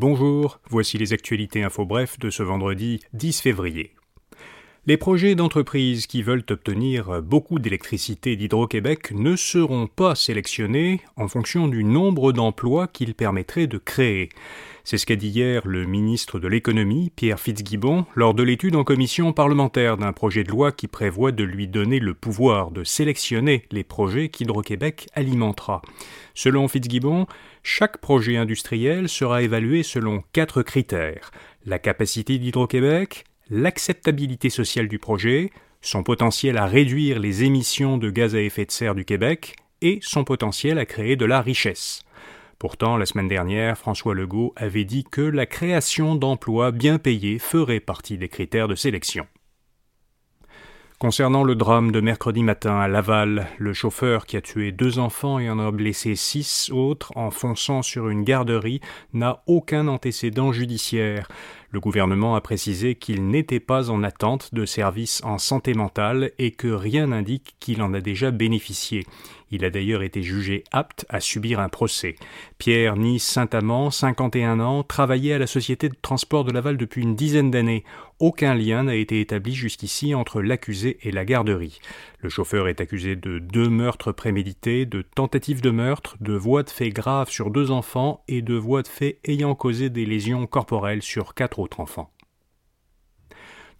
Bonjour, voici les actualités info bref de ce vendredi 10 février. Les projets d'entreprises qui veulent obtenir beaucoup d'électricité d'Hydro-Québec ne seront pas sélectionnés en fonction du nombre d'emplois qu'ils permettraient de créer. C'est ce qu'a dit hier le ministre de l'économie, Pierre Fitzgibbon, lors de l'étude en commission parlementaire d'un projet de loi qui prévoit de lui donner le pouvoir de sélectionner les projets qu'Hydro-Québec alimentera. Selon Fitzgibbon, chaque projet industriel sera évalué selon quatre critères la capacité d'Hydro-Québec, l'acceptabilité sociale du projet, son potentiel à réduire les émissions de gaz à effet de serre du Québec et son potentiel à créer de la richesse. Pourtant, la semaine dernière, François Legault avait dit que la création d'emplois bien payés ferait partie des critères de sélection. Concernant le drame de mercredi matin à Laval, le chauffeur qui a tué deux enfants et en a blessé six autres en fonçant sur une garderie n'a aucun antécédent judiciaire. Le gouvernement a précisé qu'il n'était pas en attente de services en santé mentale et que rien n'indique qu'il en a déjà bénéficié. Il a d'ailleurs été jugé apte à subir un procès. Pierre Nice Saint-Amand, 51 ans, travaillait à la Société de transport de Laval depuis une dizaine d'années. Aucun lien n'a été établi jusqu'ici entre l'accusé et la garderie. Le chauffeur est accusé de deux meurtres prémédités, de tentatives de meurtre, de voies de fait graves sur deux enfants et de voies de fait ayant causé des lésions corporelles sur quatre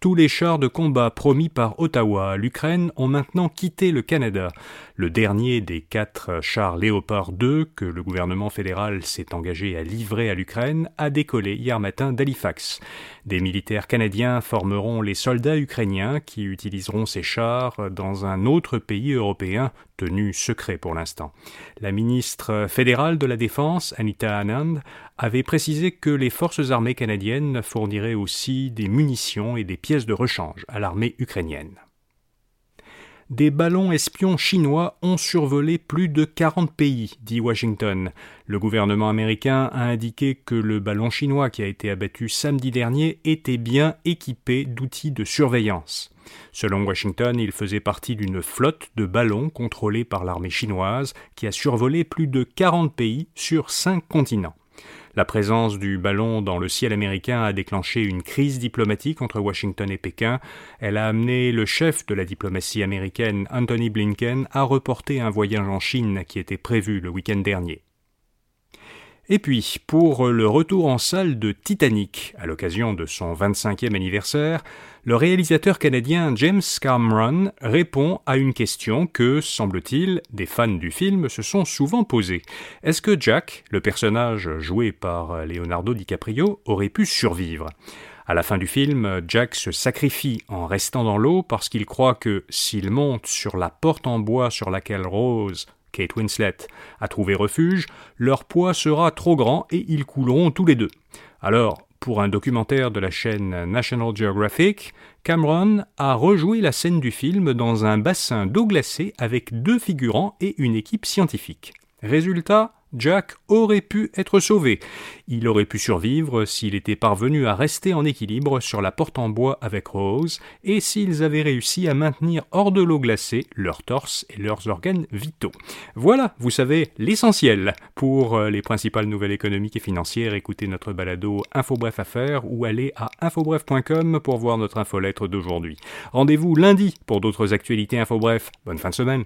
Tous les chars de combat promis par Ottawa à l'Ukraine ont maintenant quitté le Canada. Le dernier des quatre chars Léopard 2 que le gouvernement fédéral s'est engagé à livrer à l'Ukraine a décollé hier matin d'Halifax. Des militaires canadiens formeront les soldats ukrainiens qui utiliseront ces chars dans un autre pays européen tenu secret pour l'instant. La ministre fédérale de la Défense, Anita Anand, avait précisé que les forces armées canadiennes fourniraient aussi des munitions et des pièces de rechange à l'armée ukrainienne. Des ballons espions chinois ont survolé plus de 40 pays, dit Washington. Le gouvernement américain a indiqué que le ballon chinois qui a été abattu samedi dernier était bien équipé d'outils de surveillance. Selon Washington, il faisait partie d'une flotte de ballons contrôlés par l'armée chinoise qui a survolé plus de 40 pays sur cinq continents. La présence du ballon dans le ciel américain a déclenché une crise diplomatique entre Washington et Pékin. Elle a amené le chef de la diplomatie américaine, Anthony Blinken, à reporter un voyage en Chine qui était prévu le week-end dernier. Et puis, pour le retour en salle de Titanic, à l'occasion de son 25e anniversaire, le réalisateur canadien James Cameron répond à une question que, semble-t-il, des fans du film se sont souvent posées. Est-ce que Jack, le personnage joué par Leonardo DiCaprio, aurait pu survivre? À la fin du film, Jack se sacrifie en restant dans l'eau parce qu'il croit que s'il monte sur la porte en bois sur laquelle Rose Kate Winslet a trouvé refuge, leur poids sera trop grand et ils couleront tous les deux. Alors, pour un documentaire de la chaîne National Geographic, Cameron a rejoué la scène du film dans un bassin d'eau glacée avec deux figurants et une équipe scientifique. Résultat, Jack aurait pu être sauvé. Il aurait pu survivre s'il était parvenu à rester en équilibre sur la porte en bois avec Rose et s'ils avaient réussi à maintenir hors de l'eau glacée leur torse et leurs organes vitaux. Voilà, vous savez, l'essentiel. Pour euh, les principales nouvelles économiques et financières, écoutez notre balado Infobref Affaires ou allez à infobref.com pour voir notre infolettre d'aujourd'hui. Rendez-vous lundi pour d'autres actualités Infobref. Bonne fin de semaine.